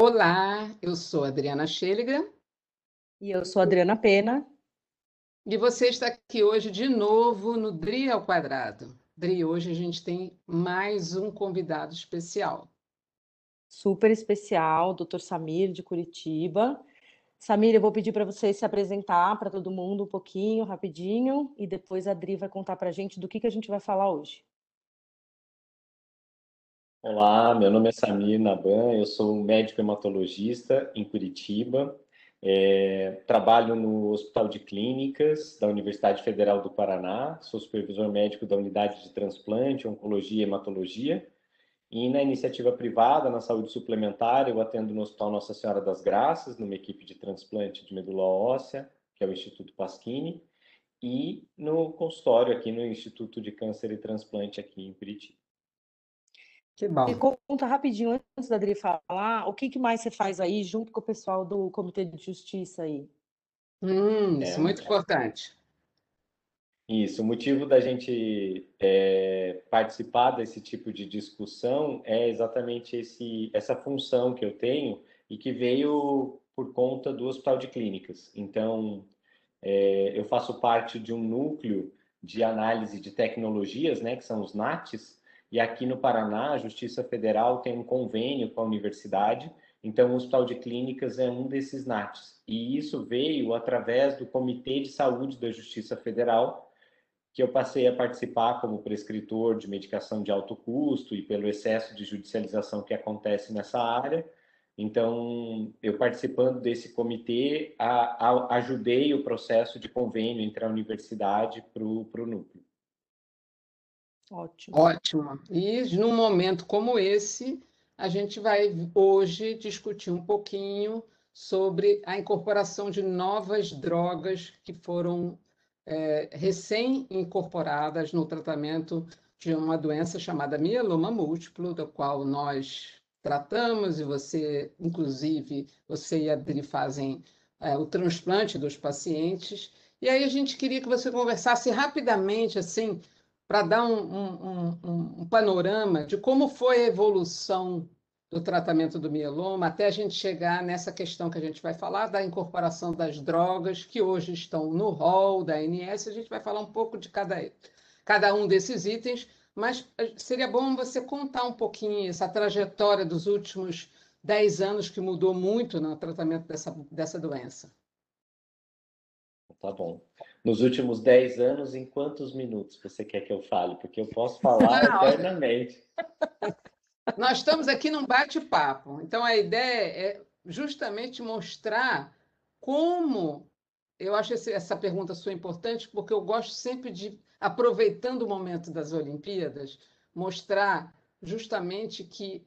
Olá, eu sou Adriana Schelliger. E eu sou Adriana Pena. E você está aqui hoje de novo no DRI ao quadrado. DRI, hoje a gente tem mais um convidado especial. Super especial, Dr. Samir de Curitiba. Samir, eu vou pedir para você se apresentar para todo mundo um pouquinho, rapidinho, e depois a Dri vai contar para a gente do que, que a gente vai falar hoje. Olá, meu nome é Samir Naban, eu sou médico hematologista em Curitiba, é, trabalho no Hospital de Clínicas da Universidade Federal do Paraná, sou supervisor médico da Unidade de Transplante, Oncologia e Hematologia, e na iniciativa privada, na saúde suplementar, eu atendo no Hospital Nossa Senhora das Graças, numa equipe de transplante de medula óssea, que é o Instituto Pasquini, e no consultório aqui no Instituto de Câncer e Transplante aqui em Curitiba. Que bom. E conta rapidinho, antes da Adri falar, o que, que mais você faz aí junto com o pessoal do Comitê de Justiça aí? Hum, isso é muito importante. Isso, o motivo da gente é, participar desse tipo de discussão é exatamente esse, essa função que eu tenho e que veio por conta do Hospital de Clínicas. Então, é, eu faço parte de um núcleo de análise de tecnologias, né, que são os NATs, e aqui no Paraná, a Justiça Federal tem um convênio com a universidade, então o Hospital de Clínicas é um desses NATs. E isso veio através do Comitê de Saúde da Justiça Federal, que eu passei a participar como prescritor de medicação de alto custo e pelo excesso de judicialização que acontece nessa área. Então, eu participando desse comitê, a, a, ajudei o processo de convênio entre a universidade para o núcleo. Ótimo. Ótimo. E num momento como esse, a gente vai hoje discutir um pouquinho sobre a incorporação de novas drogas que foram é, recém-incorporadas no tratamento de uma doença chamada mieloma múltiplo, da qual nós tratamos, e você, inclusive, você e a Adri fazem é, o transplante dos pacientes. E aí a gente queria que você conversasse rapidamente, assim, para dar um, um, um, um, panorama de como foi a evolução do tratamento do mieloma até a gente chegar nessa questão que a gente vai falar da incorporação das drogas que hoje estão no rol da ANS. A gente vai falar um pouco de cada, cada um desses itens, mas eh, seria bom você contar um pouquinho essa trajetória dos últimos 10 anos que mudou muito no tratamento dessa, dessa doença. Tá bom nos últimos 10 anos, em quantos minutos você quer que eu fale? Porque eu posso falar eternamente. Nós estamos aqui num bate-papo. Então, a ideia é justamente mostrar como. Eu acho essa pergunta sua importante, porque eu gosto sempre de, aproveitando o momento das Olimpíadas, mostrar justamente que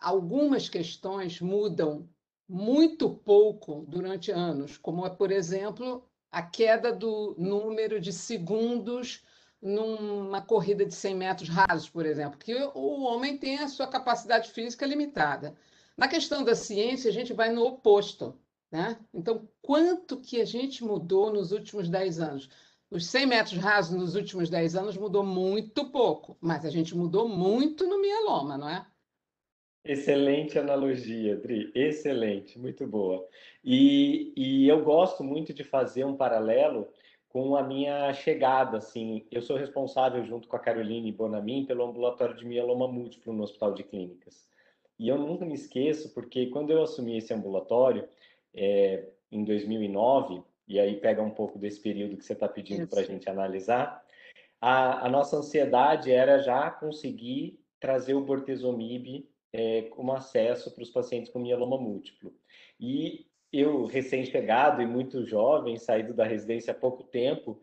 algumas questões mudam muito pouco durante anos, como, por exemplo, a queda do número de segundos numa corrida de 100 metros rasos, por exemplo, que o homem tem a sua capacidade física limitada. Na questão da ciência, a gente vai no oposto. Né? Então, quanto que a gente mudou nos últimos 10 anos? Os 100 metros rasos nos últimos 10 anos mudou muito pouco, mas a gente mudou muito no mieloma, não é? Excelente analogia, Dri, excelente, muito boa. E, e eu gosto muito de fazer um paralelo com a minha chegada, assim, eu sou responsável junto com a Caroline Bonamin pelo ambulatório de mieloma múltiplo no Hospital de Clínicas. E eu nunca me esqueço, porque quando eu assumi esse ambulatório, é, em 2009, e aí pega um pouco desse período que você está pedindo para a gente analisar, a, a nossa ansiedade era já conseguir trazer o bortezomib é, como acesso para os pacientes com mieloma múltiplo. E eu, recém-chegado e muito jovem, saído da residência há pouco tempo,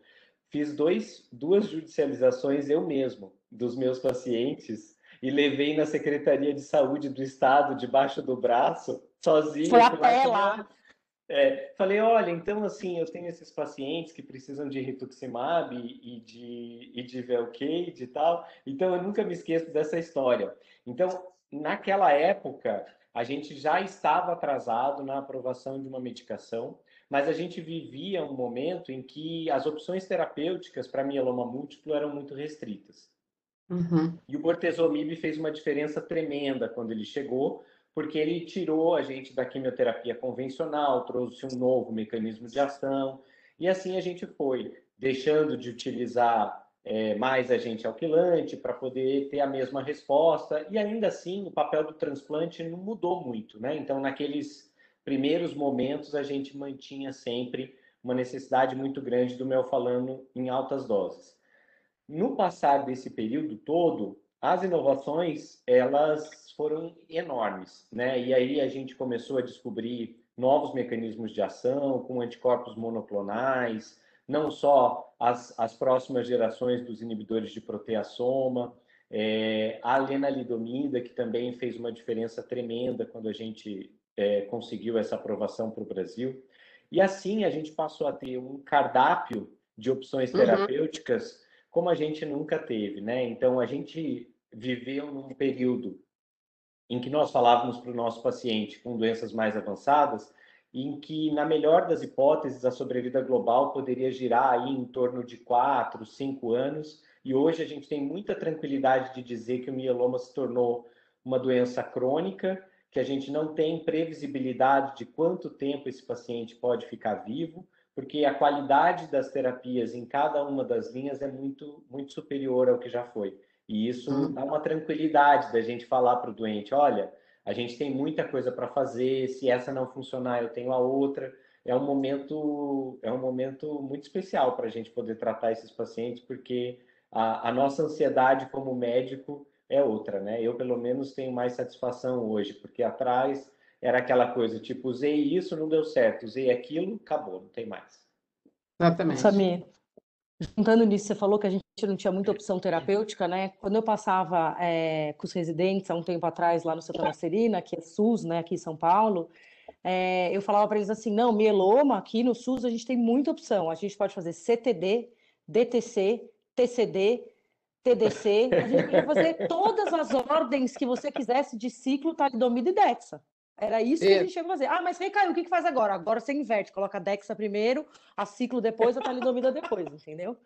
fiz dois, duas judicializações eu mesmo dos meus pacientes e levei na Secretaria de Saúde do Estado debaixo do braço, sozinho. Foi a pé lá. É, falei, olha, então assim, eu tenho esses pacientes que precisam de rituximab e de, e de Velcade e tal, então eu nunca me esqueço dessa história. Então, naquela época, a gente já estava atrasado na aprovação de uma medicação, mas a gente vivia um momento em que as opções terapêuticas para mieloma múltiplo eram muito restritas. Uhum. E o bortezomib fez uma diferença tremenda quando ele chegou, porque ele tirou a gente da quimioterapia convencional, trouxe um novo mecanismo de ação, e assim a gente foi deixando de utilizar é, mais agente alquilante para poder ter a mesma resposta, e ainda assim o papel do transplante não mudou muito, né? Então, naqueles primeiros momentos, a gente mantinha sempre uma necessidade muito grande do melfalano em altas doses. No passar desse período todo, as inovações elas foram enormes, né? E aí a gente começou a descobrir novos mecanismos de ação com anticorpos monoclonais, não só as, as próximas gerações dos inibidores de proteassoma, é, a lenalidomida, que também fez uma diferença tremenda quando a gente é, conseguiu essa aprovação para o Brasil. E assim a gente passou a ter um cardápio de opções uhum. terapêuticas uhum. como a gente nunca teve, né? Então a gente viveu num período em que nós falávamos para o nosso paciente com doenças mais avançadas, em que, na melhor das hipóteses, a sobrevida global poderia girar aí em torno de 4, 5 anos, e hoje a gente tem muita tranquilidade de dizer que o mieloma se tornou uma doença crônica, que a gente não tem previsibilidade de quanto tempo esse paciente pode ficar vivo, porque a qualidade das terapias em cada uma das linhas é muito, muito superior ao que já foi. E isso uhum. dá uma tranquilidade da gente falar para o doente: olha, a gente tem muita coisa para fazer, se essa não funcionar, eu tenho a outra. É um momento, é um momento muito especial para a gente poder tratar esses pacientes, porque a, a nossa ansiedade como médico é outra, né? Eu, pelo menos, tenho mais satisfação hoje, porque atrás era aquela coisa, tipo, usei isso, não deu certo, usei aquilo, acabou, não tem mais. Exatamente. Samir, juntando nisso, você falou que a gente não tinha muita opção terapêutica, né? Quando eu passava é, com os residentes há um tempo atrás lá no Santa Marcelina, que é SUS, né, aqui em São Paulo, é, eu falava para eles assim: não, mieloma aqui no SUS a gente tem muita opção. A gente pode fazer CTD, DTC, TCD, TDC, a gente podia fazer todas as ordens que você quisesse de ciclo, talidomida e dexa. Era isso que a gente chegou a fazer. Ah, mas recaiu, o que, que faz agora? Agora você inverte, coloca a dexa primeiro, a ciclo depois, a talidomida depois, entendeu?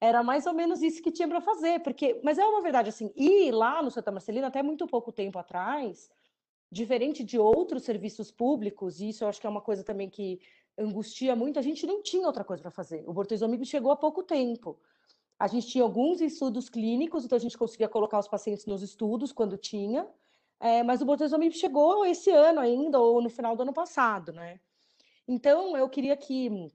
Era mais ou menos isso que tinha para fazer, porque, mas é uma verdade assim, e lá no Santa Marcelina, até muito pouco tempo atrás, diferente de outros serviços públicos, e isso eu acho que é uma coisa também que angustia muito, a gente não tinha outra coisa para fazer. O bortezomib chegou há pouco tempo. A gente tinha alguns estudos clínicos, então a gente conseguia colocar os pacientes nos estudos quando tinha, é, mas o bortezomib chegou esse ano ainda, ou no final do ano passado, né? Então, eu queria que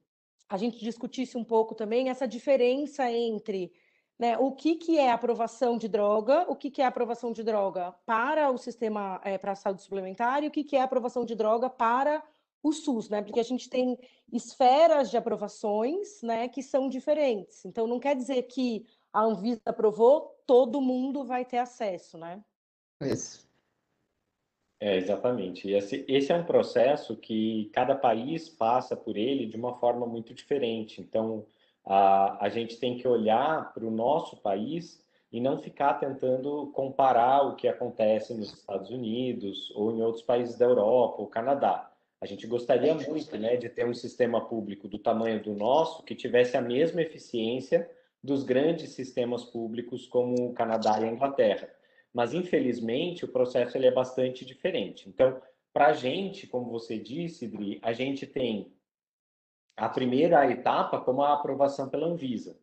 a gente discutisse um pouco também essa diferença entre né, o que, que é aprovação de droga, o que, que é aprovação de droga para o sistema, é, para a saúde suplementar, e o que, que é aprovação de droga para o SUS, né? Porque a gente tem esferas de aprovações, né, que são diferentes. Então não quer dizer que a Anvisa aprovou, todo mundo vai ter acesso, né? Isso. É, exatamente. E esse, esse é um processo que cada país passa por ele de uma forma muito diferente. Então, a, a gente tem que olhar para o nosso país e não ficar tentando comparar o que acontece nos Estados Unidos ou em outros países da Europa ou Canadá. A gente gostaria muito né, de ter um sistema público do tamanho do nosso que tivesse a mesma eficiência dos grandes sistemas públicos como o Canadá e a Inglaterra. Mas, infelizmente, o processo ele é bastante diferente. Então, para a gente, como você disse, Dri, a gente tem a primeira etapa como a aprovação pela Anvisa.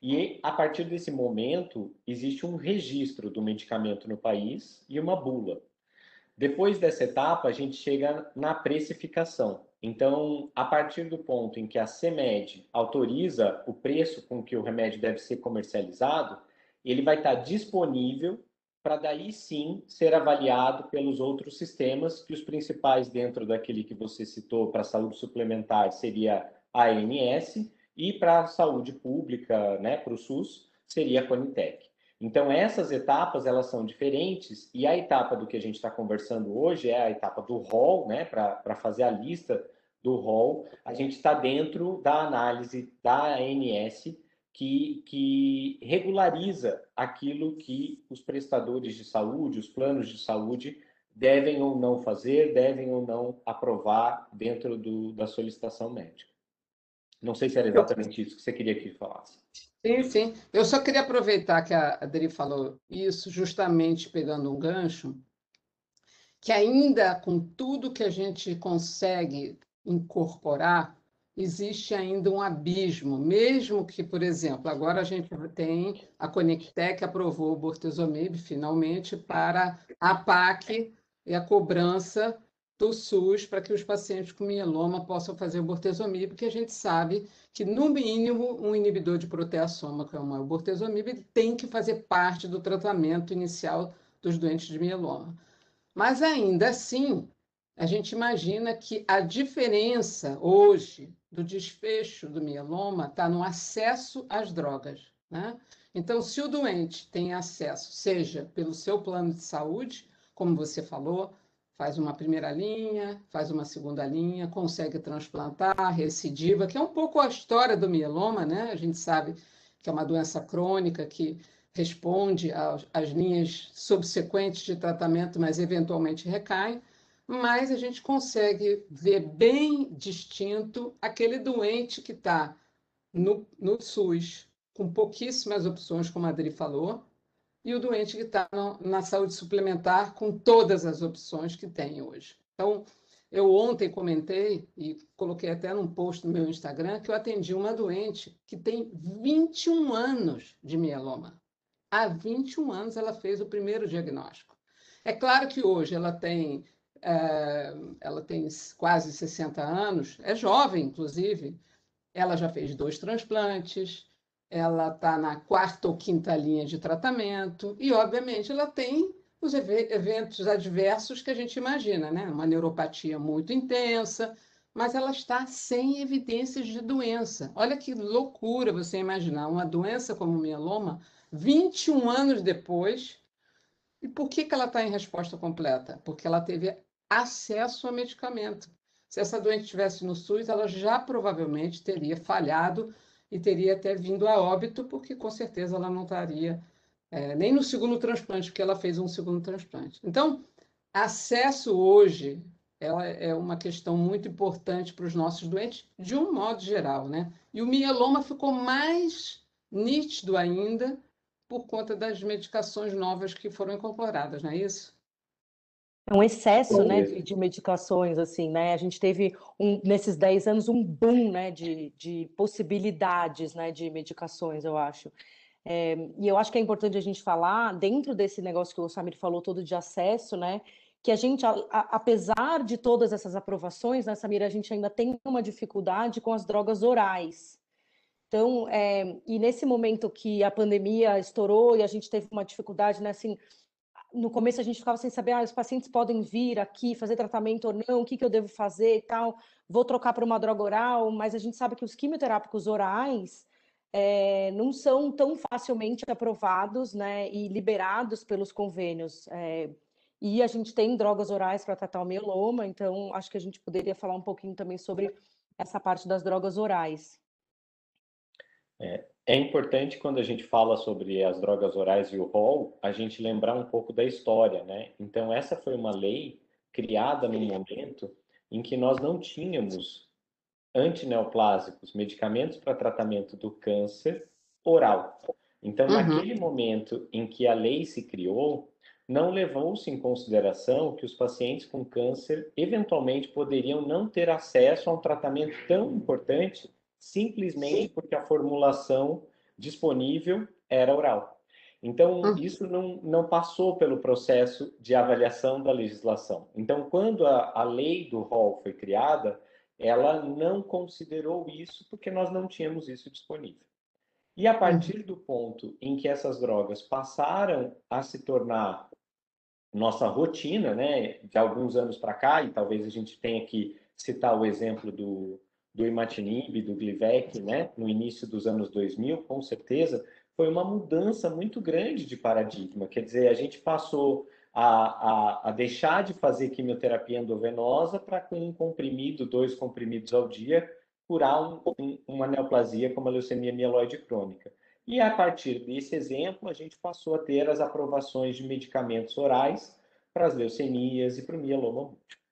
E, a partir desse momento, existe um registro do medicamento no país e uma bula. Depois dessa etapa, a gente chega na precificação. Então, a partir do ponto em que a CEMED autoriza o preço com que o remédio deve ser comercializado, ele vai estar disponível para daí sim ser avaliado pelos outros sistemas, que os principais dentro daquele que você citou para saúde suplementar seria a ANS e para a saúde pública, né, para o SUS, seria a Conitec. Então, essas etapas, elas são diferentes, e a etapa do que a gente está conversando hoje é a etapa do rol, né, para fazer a lista do rol, a gente está dentro da análise da ANS, que, que regulariza aquilo que os prestadores de saúde, os planos de saúde, devem ou não fazer, devem ou não aprovar dentro do, da solicitação médica. Não sei se era exatamente isso que você queria que falasse. Sim, sim. Eu só queria aproveitar que a Adri falou isso, justamente pegando um gancho, que ainda com tudo que a gente consegue incorporar, existe ainda um abismo, mesmo que, por exemplo, agora a gente tem a Conectec aprovou o Bortezomib finalmente para a PAC e a cobrança do SUS para que os pacientes com mieloma possam fazer o bortezomib, porque a gente sabe que, no mínimo, um inibidor de proteasoma, como é o bortezomib, tem que fazer parte do tratamento inicial dos doentes de mieloma. Mas, ainda assim, a gente imagina que a diferença hoje do desfecho do mieloma está no acesso às drogas. Né? Então, se o doente tem acesso, seja pelo seu plano de saúde, como você falou, faz uma primeira linha, faz uma segunda linha, consegue transplantar, recidiva, que é um pouco a história do mieloma, né? A gente sabe que é uma doença crônica que responde às linhas subsequentes de tratamento, mas eventualmente recai. Mas a gente consegue ver bem distinto aquele doente que está no, no SUS, com pouquíssimas opções, como a Adri falou, e o doente que está na saúde suplementar com todas as opções que tem hoje. Então, eu ontem comentei e coloquei até num post no meu Instagram que eu atendi uma doente que tem 21 anos de mieloma. Há 21 anos ela fez o primeiro diagnóstico. É claro que hoje ela tem, ela tem quase 60 anos, é jovem, inclusive. Ela já fez dois transplantes, ela está na quarta ou quinta linha de tratamento e, obviamente, ela tem os eventos adversos que a gente imagina, né? Uma neuropatia muito intensa, mas ela está sem evidências de doença. Olha que loucura você imaginar uma doença como mieloma 21 anos depois. E por que, que ela está em resposta completa? Porque ela teve acesso a medicamento. Se essa doente estivesse no SUS, ela já provavelmente teria falhado e teria até vindo a óbito, porque com certeza ela não estaria é, nem no segundo transplante, porque ela fez um segundo transplante. Então, acesso hoje ela é uma questão muito importante para os nossos doentes, de um modo geral, né? E o mieloma ficou mais nítido ainda por conta das medicações novas que foram incorporadas, não é isso? É um excesso, né, de, de, medicações, assim, né? A gente teve, um, nesses 10 anos, um boom, né, de, de possibilidades, né, de medicações, eu acho. É, e eu acho que é importante a gente falar, dentro desse negócio que o Samir falou todo de acesso, né, que a gente, a, a, apesar de todas essas aprovações, né, Samir, a gente ainda tem uma dificuldade com as drogas orais. Então, é, e nesse momento que a pandemia estourou e a gente teve uma dificuldade, né, assim, no começo a gente ficava sem saber, ah, os pacientes podem vir aqui fazer tratamento ou não, o que, que eu devo fazer e tal, vou trocar por uma droga oral, mas a gente sabe que os quimioterápicos orais é, não são tão facilmente aprovados né, e liberados pelos convênios. É, e a gente tem drogas orais para tratar o mieloma, então acho que a gente poderia falar um pouquinho também sobre essa parte das drogas orais. É, é importante quando a gente fala sobre as drogas orais e o rol, a gente lembrar um pouco da história, né? Então essa foi uma lei criada no momento em que nós não tínhamos antineoplásicos, medicamentos para tratamento do câncer oral. Então, uhum. naquele momento em que a lei se criou, não levou-se em consideração que os pacientes com câncer eventualmente poderiam não ter acesso a um tratamento tão importante simplesmente porque a formulação disponível era oral. Então, hum. isso não, não passou pelo processo de avaliação da legislação. Então, quando a, a lei do rol foi criada, ela não considerou isso porque nós não tínhamos isso disponível. E a partir do ponto em que essas drogas passaram a se tornar nossa rotina, né, de alguns anos para cá, e talvez a gente tenha que citar o exemplo do, do imatinib, do Glivec, né, no início dos anos 2000, com certeza, foi uma mudança muito grande de paradigma. Quer dizer, a gente passou a, a, a deixar de fazer quimioterapia endovenosa para, com um comprimido, dois comprimidos ao dia, curar um, um, uma neoplasia como a leucemia mieloide crônica. E a partir desse exemplo, a gente passou a ter as aprovações de medicamentos orais para as leucemias e para o mieloma múltiplo.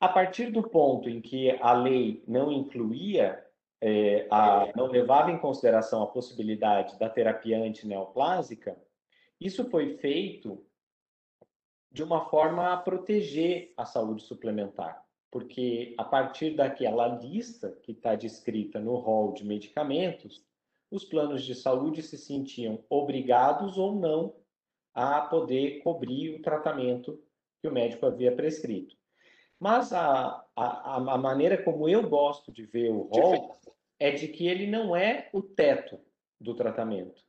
A partir do ponto em que a lei não incluía, é, a, não levava em consideração a possibilidade da terapia antineoplásica, isso foi feito de uma forma a proteger a saúde suplementar, porque a partir daquela lista que está descrita no rol de medicamentos, os planos de saúde se sentiam obrigados ou não a poder cobrir o tratamento que o médico havia prescrito. Mas a, a, a maneira como eu gosto de ver o rol é de que ele não é o teto do tratamento.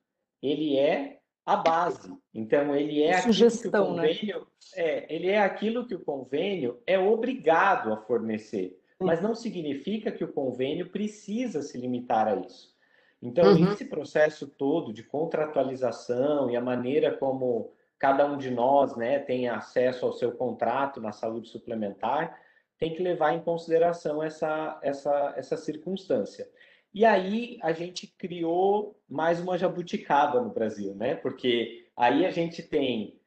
Ele é a base. Então, ele é Sugestão, aquilo que o né? convênio, né? é, ele é aquilo que o convênio é obrigado a fornecer. Mas não significa que o convênio precisa se limitar a isso. Então, uhum. esse processo todo de contratualização e a maneira como cada um de nós né, tem acesso ao seu contrato na saúde suplementar, tem que levar em consideração essa, essa, essa circunstância. E aí a gente criou mais uma jabuticaba no Brasil, né? Porque aí a gente tem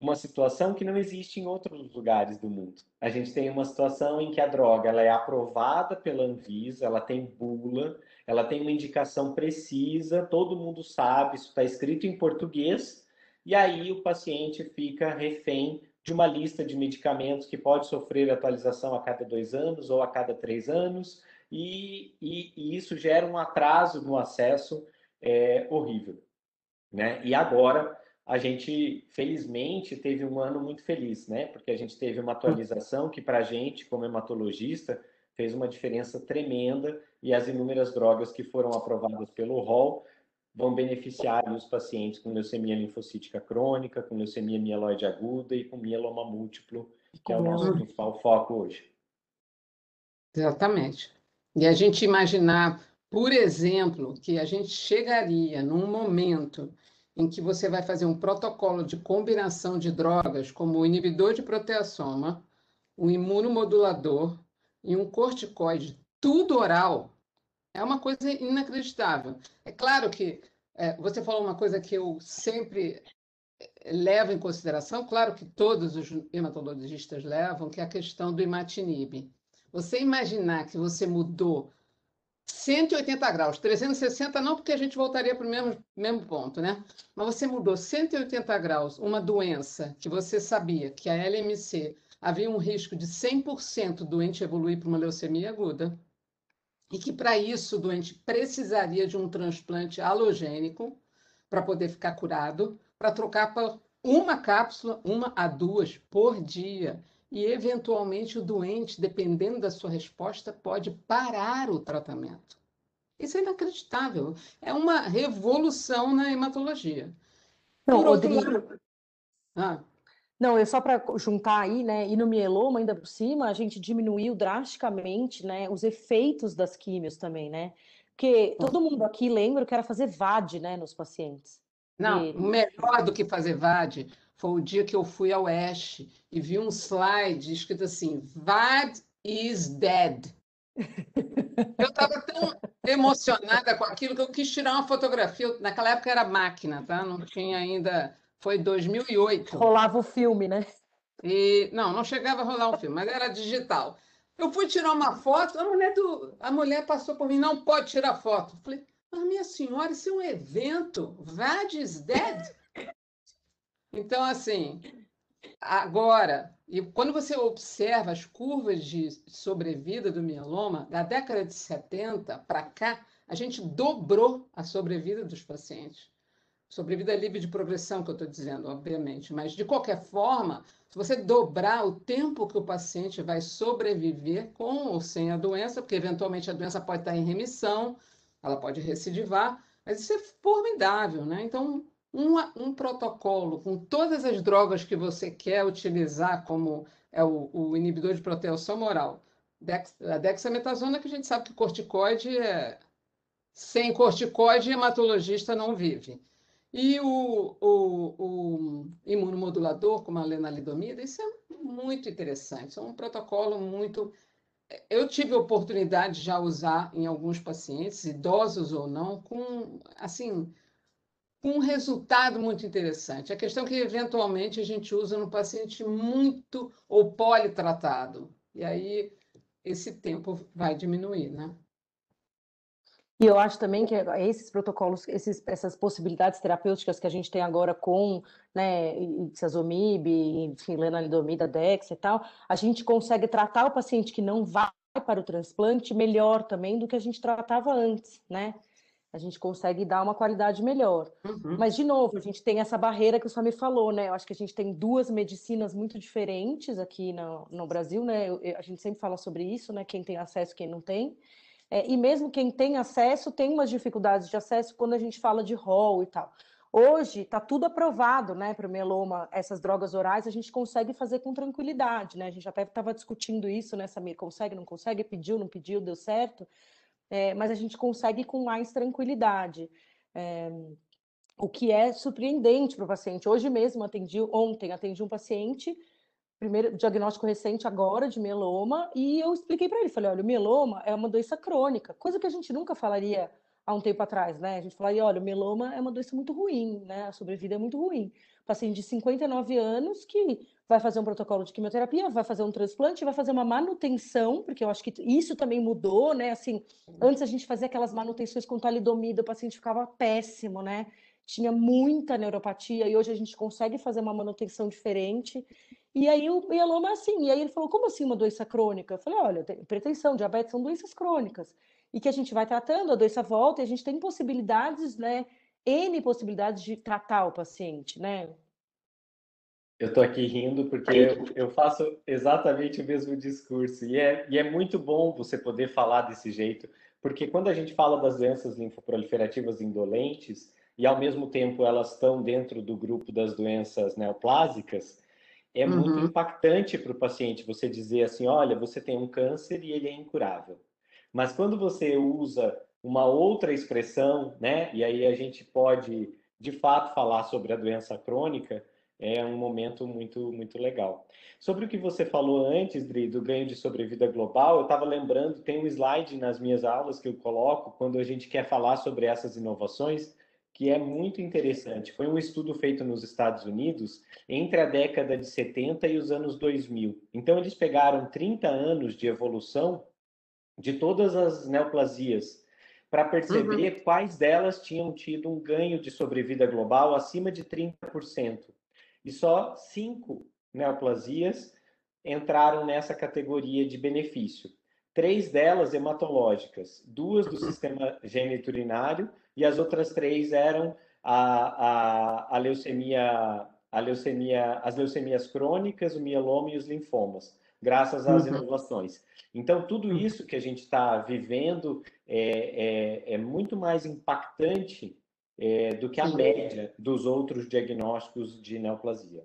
uma situação que não existe em outros lugares do mundo. A gente tem uma situação em que a droga ela é aprovada pela Anvisa, ela tem bula, ela tem uma indicação precisa, todo mundo sabe, isso está escrito em português, e aí o paciente fica refém de uma lista de medicamentos que pode sofrer atualização a cada dois anos ou a cada três anos, e, e, e isso gera um atraso no acesso é, horrível. Né? E agora a gente, felizmente, teve um ano muito feliz, né? Porque a gente teve uma atualização que, para a gente, como hematologista, fez uma diferença tremenda e as inúmeras drogas que foram aprovadas pelo ROL vão beneficiar os pacientes com leucemia linfocítica crônica, com leucemia mieloide aguda e com mieloma múltiplo, que é o nosso principal foco hoje. Exatamente. E a gente imaginar, por exemplo, que a gente chegaria num momento em que você vai fazer um protocolo de combinação de drogas, como o inibidor de proteasoma, o imunomodulador e um corticoide, tudo oral, é uma coisa inacreditável. É claro que é, você falou uma coisa que eu sempre é, levo em consideração, claro que todos os hematologistas levam, que é a questão do imatinib. Você imaginar que você mudou 180 graus, 360 não, porque a gente voltaria para o mesmo, mesmo ponto, né? Mas você mudou 180 graus uma doença que você sabia que a LMC havia um risco de 100% doente evoluir para uma leucemia aguda, e que para isso o doente precisaria de um transplante halogênico para poder ficar curado, para trocar para uma cápsula, uma a duas por dia. E, eventualmente, o doente, dependendo da sua resposta, pode parar o tratamento. Isso é inacreditável. É uma revolução na hematologia. Não, Por outro Rodrigo... lado... Ah. Não, é só para juntar aí, né? E no mieloma, ainda por cima, a gente diminuiu drasticamente, né? Os efeitos das químios também, né? Porque todo mundo aqui lembra que era fazer VAD, né, nos pacientes. Não, e... melhor do que fazer VAD foi o dia que eu fui ao Oeste e vi um slide escrito assim: VAD is dead. Eu estava tão emocionada com aquilo que eu quis tirar uma fotografia. Naquela época era máquina, tá? Não tinha ainda foi 2008. Rolava o filme, né? E, não, não chegava a rolar um filme, mas era digital. Eu fui tirar uma foto, a mulher, do, a mulher passou por mim, não pode tirar foto. Eu falei, mas minha senhora, isso é um evento. VAD is dead. Então, assim, agora, e quando você observa as curvas de sobrevida do mieloma, da década de 70 para cá, a gente dobrou a sobrevida dos pacientes sobrevida livre de progressão, que eu estou dizendo, obviamente, mas de qualquer forma, se você dobrar o tempo que o paciente vai sobreviver com ou sem a doença, porque eventualmente a doença pode estar em remissão, ela pode recidivar, mas isso é formidável, né? Então, um, um protocolo com todas as drogas que você quer utilizar, como é o, o inibidor de proteção moral, dex, a dexametasona, que a gente sabe que corticoide é. Sem corticoide, hematologista não vive. E o, o, o imunomodulador, como a lenalidomida, isso é muito interessante. É um protocolo muito. Eu tive a oportunidade de já usar em alguns pacientes, idosos ou não, com assim com um resultado muito interessante. A questão é que, eventualmente, a gente usa no paciente muito ou politratado. E aí esse tempo vai diminuir, né? E eu acho também que esses protocolos, esses, essas possibilidades terapêuticas que a gente tem agora com né, Ixazomib, enfim, lenalidomida, Dex e tal, a gente consegue tratar o paciente que não vai para o transplante melhor também do que a gente tratava antes, né? A gente consegue dar uma qualidade melhor. Uhum. Mas, de novo, a gente tem essa barreira que o me falou, né? Eu acho que a gente tem duas medicinas muito diferentes aqui no, no Brasil, né? Eu, a gente sempre fala sobre isso, né? Quem tem acesso, quem não tem. É, e mesmo quem tem acesso tem umas dificuldades de acesso quando a gente fala de rol e tal. Hoje está tudo aprovado, né, para o mieloma, essas drogas orais a gente consegue fazer com tranquilidade, né? A gente até estava discutindo isso, né, Samir? Consegue, não consegue? Pediu, não pediu, deu certo? É, mas a gente consegue com mais tranquilidade. É, o que é surpreendente para o paciente. Hoje mesmo atendi, ontem atendi um paciente primeiro diagnóstico recente agora de mieloma, e eu expliquei para ele, falei, olha, o mieloma é uma doença crônica, coisa que a gente nunca falaria há um tempo atrás, né? A gente falaria, olha, o mieloma é uma doença muito ruim, né? A sobrevida é muito ruim. Paciente de 59 anos que vai fazer um protocolo de quimioterapia, vai fazer um transplante, vai fazer uma manutenção, porque eu acho que isso também mudou, né? Assim, antes a gente fazia aquelas manutenções com talidomida, o paciente ficava péssimo, né? Tinha muita neuropatia e hoje a gente consegue fazer uma manutenção diferente. E aí o mieloma assim. E aí ele falou: como assim uma doença crônica? Eu falei: olha, pretensão, diabetes são doenças crônicas. E que a gente vai tratando, a doença volta e a gente tem possibilidades, né? N possibilidades de tratar o paciente, né? Eu estou aqui rindo porque eu, eu, faço exatamente o mesmo discurso. E é, e é muito bom você poder falar desse jeito, porque quando a gente fala das doenças linfoproliferativas indolentes, e ao mesmo tempo elas estão dentro do grupo das doenças neoplásicas, é uhum. muito impactante para o paciente você dizer assim: olha, você tem um câncer e ele é incurável. Mas quando você usa uma outra expressão, né, e aí a gente pode de fato falar sobre a doença crônica, é um momento muito, muito legal. Sobre o que você falou antes, Dri, do ganho de sobrevida global, eu estava lembrando, tem um slide nas minhas aulas que eu coloco quando a gente quer falar sobre essas inovações, que é muito interessante. Foi um estudo feito nos Estados Unidos entre a década de 70 e os anos 2000. Então, eles pegaram 30 anos de evolução de todas as neoplasias para perceber uhum. quais delas tinham tido um ganho de sobrevida global acima de 30%. E só cinco neoplasias entraram nessa categoria de benefício. Três delas hematológicas, duas do sistema geniturinário e as outras três eram a, a, a leucemia, a leucemia, as leucemias crônicas, o mieloma e os linfomas, graças às uhum. inovações. Então, tudo uhum. isso que a gente está vivendo é, é, é, muito mais impactante é, do que a média dos outros diagnósticos de neoplasia.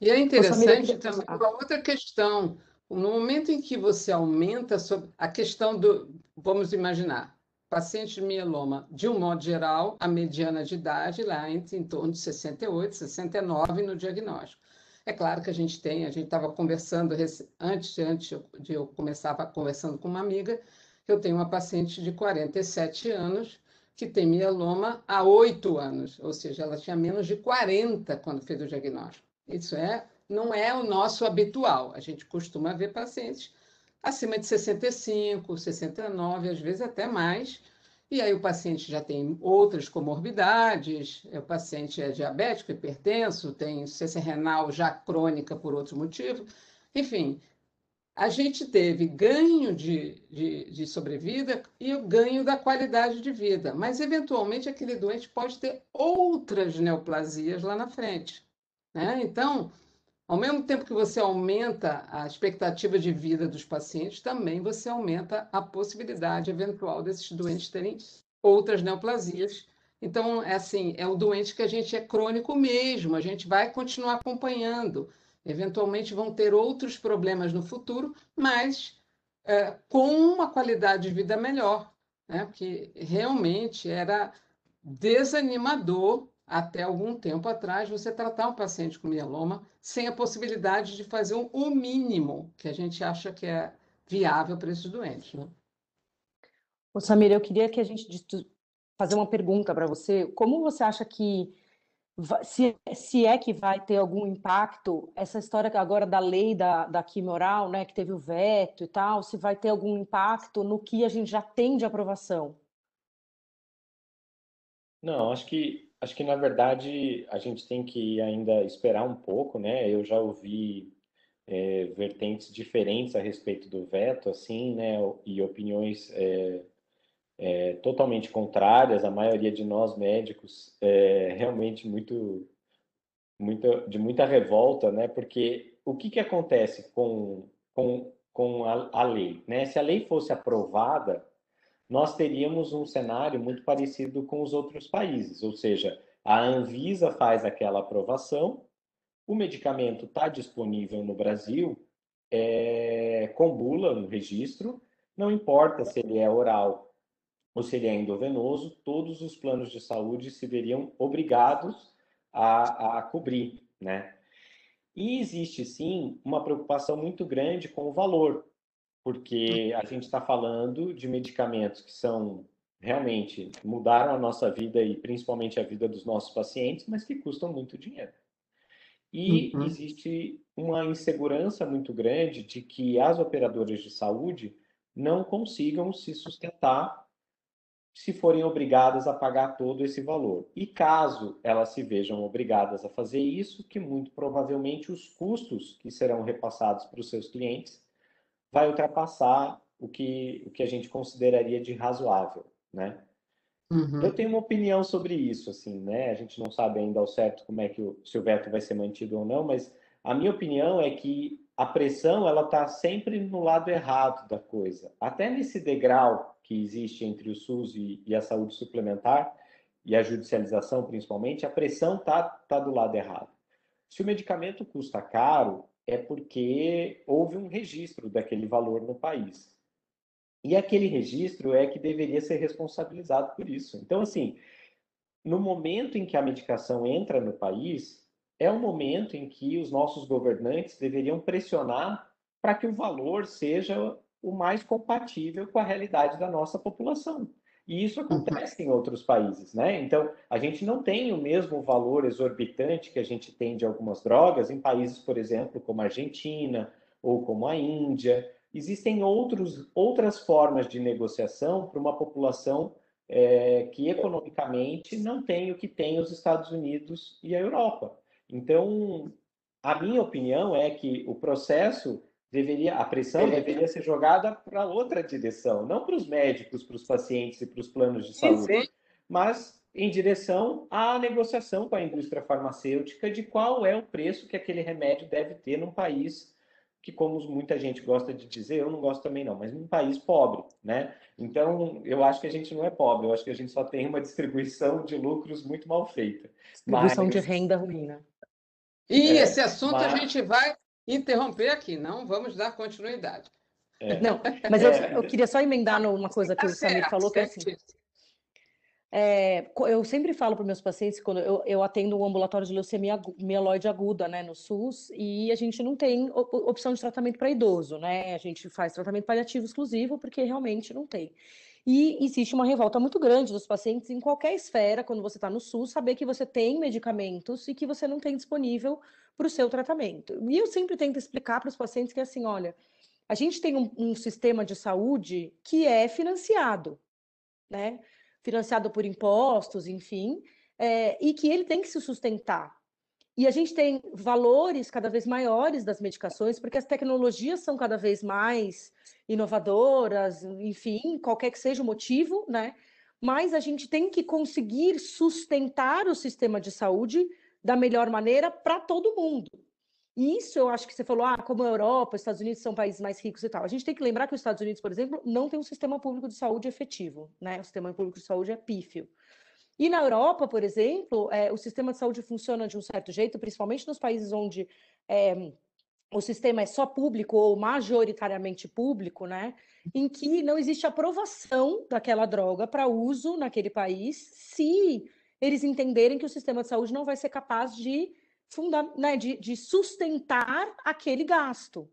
E é interessante também uma outra questão. No momento em que você aumenta a questão do, vamos imaginar, pacientes de mieloma, de um modo geral, a mediana de idade lá entre em torno de 68, 69 no diagnóstico. É claro que a gente tem, a gente estava conversando antes, antes de eu começar conversando com uma amiga, eu tenho uma paciente de 47 anos que tem mieloma há oito anos, ou seja, ela tinha menos de 40 quando fez o diagnóstico. Isso é, não é o nosso habitual. A gente costuma ver pacientes acima de 65, 69, às vezes até mais. E aí o paciente já tem outras comorbidades, o paciente é diabético, hipertenso, tem insuficiência renal já crônica por outro motivo. Enfim, a gente teve ganho de, de, de, sobrevida e o ganho da qualidade de vida, mas eventualmente aquele doente pode ter outras neoplasias lá na frente. Né? Então, ao mesmo tempo que você aumenta a expectativa de vida dos pacientes, também você aumenta a possibilidade eventual desses doentes terem outras neoplasias. Então, é assim, é um doente que a gente é crônico mesmo, a gente vai continuar acompanhando. Eventualmente vão ter outros problemas no futuro, mas é, com uma qualidade de vida melhor, né? Porque realmente era desanimador até algum tempo atrás, você tratar um paciente com mieloma sem a possibilidade de fazer um, o mínimo que a gente acha que é viável para esses doentes. Né? Ô, Samir, eu queria que a gente fazer uma pergunta para você. Como você acha que se, se é que vai ter algum impacto, essa história agora da lei da, da quimio oral, né, que teve o veto e tal, se vai ter algum impacto no que a gente já tem de aprovação? Não, acho que acho que na verdade a gente tem que ainda esperar um pouco, né? Eu já ouvi é, vertentes diferentes a respeito do veto, assim, né? E opiniões é, é, totalmente contrárias. A maioria de nós médicos é realmente muito, muito de muita revolta, né? Porque o que que acontece com com, com a, a lei, né? Se a lei fosse aprovada nós teríamos um cenário muito parecido com os outros países, ou seja, a Anvisa faz aquela aprovação, o medicamento está disponível no Brasil, é, com bula no registro, não importa se ele é oral ou se ele é endovenoso, todos os planos de saúde se veriam obrigados a, a cobrir, né? E existe sim uma preocupação muito grande com o valor, porque a gente está falando de medicamentos que são realmente mudaram a nossa vida e principalmente a vida dos nossos pacientes, mas que custam muito dinheiro. E uhum. existe uma insegurança muito grande de que as operadoras de saúde não consigam se sustentar se forem obrigadas a pagar todo esse valor. E caso elas se vejam obrigadas a fazer isso, que muito provavelmente os custos que serão repassados para os seus clientes vai ultrapassar o que, o que a gente consideraria de razoável, né? Uhum. Eu tenho uma opinião sobre isso, assim, né? A gente não sabe ainda ao certo como é que o, se o veto vai ser mantido ou não, mas a minha opinião é que a pressão ela está sempre no lado errado da coisa. Até nesse degrau que existe entre o SUS e, e a saúde suplementar e a judicialização, principalmente, a pressão está tá do lado errado. Se o medicamento custa caro, é porque houve um registro daquele valor no país. E aquele registro é que deveria ser responsabilizado por isso. Então, assim, no momento em que a medicação entra no país, é o momento em que os nossos governantes deveriam pressionar para que o valor seja o mais compatível com a realidade da nossa população. E isso uhum. acontece em outros países, né? Então, a gente não tem o mesmo valor exorbitante que a gente tem de algumas drogas em países, por exemplo, como a Argentina ou como a Índia. Existem outros, outras formas de negociação para uma população é, que economicamente não tem o que tem os Estados Unidos e a Europa. Então, a minha opinião é que o processo deveria a pressão deveria ser jogada para outra direção, não para os médicos, para os pacientes e para os planos de saúde, sim, sim. mas em direção à negociação com a indústria farmacêutica de qual é o preço que aquele remédio deve ter num país que, como muita gente gosta de dizer, eu não gosto também não, mas num país pobre, né? Então, eu acho que a gente não é pobre, eu acho que a gente só tem uma distribuição de lucros muito mal feita. Distribuição mas... de renda ruim, né? E é, esse assunto mas... a gente vai interromper aqui, não vamos dar continuidade. É. Não, mas eu, eu, queria só emendar numa coisa que tá o Samir certo, falou, que é assim. É, eu sempre falo para meus pacientes, quando eu, eu, atendo um ambulatório de leucemia mieloide aguda, né, no SUS, e a gente não tem opção de tratamento para idoso, né? A gente faz tratamento paliativo exclusivo porque realmente não tem. E existe uma revolta muito grande dos pacientes em qualquer esfera, quando você está no SUS, saber que você tem medicamentos e que você não tem disponível para o seu tratamento. E eu sempre tento explicar para os pacientes que, assim, olha, a gente tem um, um sistema de saúde que é financiado, né? Financiado por impostos, enfim, é, e que ele tem que se sustentar. E a gente tem valores cada vez maiores das medicações, porque as tecnologias são cada vez mais inovadoras, enfim, qualquer que seja o motivo, né? Mas a gente tem que conseguir sustentar o sistema de saúde da melhor maneira para todo mundo. E isso eu acho que você falou, ah, como a Europa, os Estados Unidos são países mais ricos e tal. A gente tem que lembrar que os Estados Unidos, por exemplo, não tem um sistema público de saúde efetivo, né? O sistema público de saúde é pífio. E na Europa, por exemplo, é, o sistema de saúde funciona de um certo jeito, principalmente nos países onde é, o sistema é só público ou majoritariamente público, né? Em que não existe aprovação daquela droga para uso naquele país, se eles entenderem que o sistema de saúde não vai ser capaz de, né, de, de sustentar aquele gasto.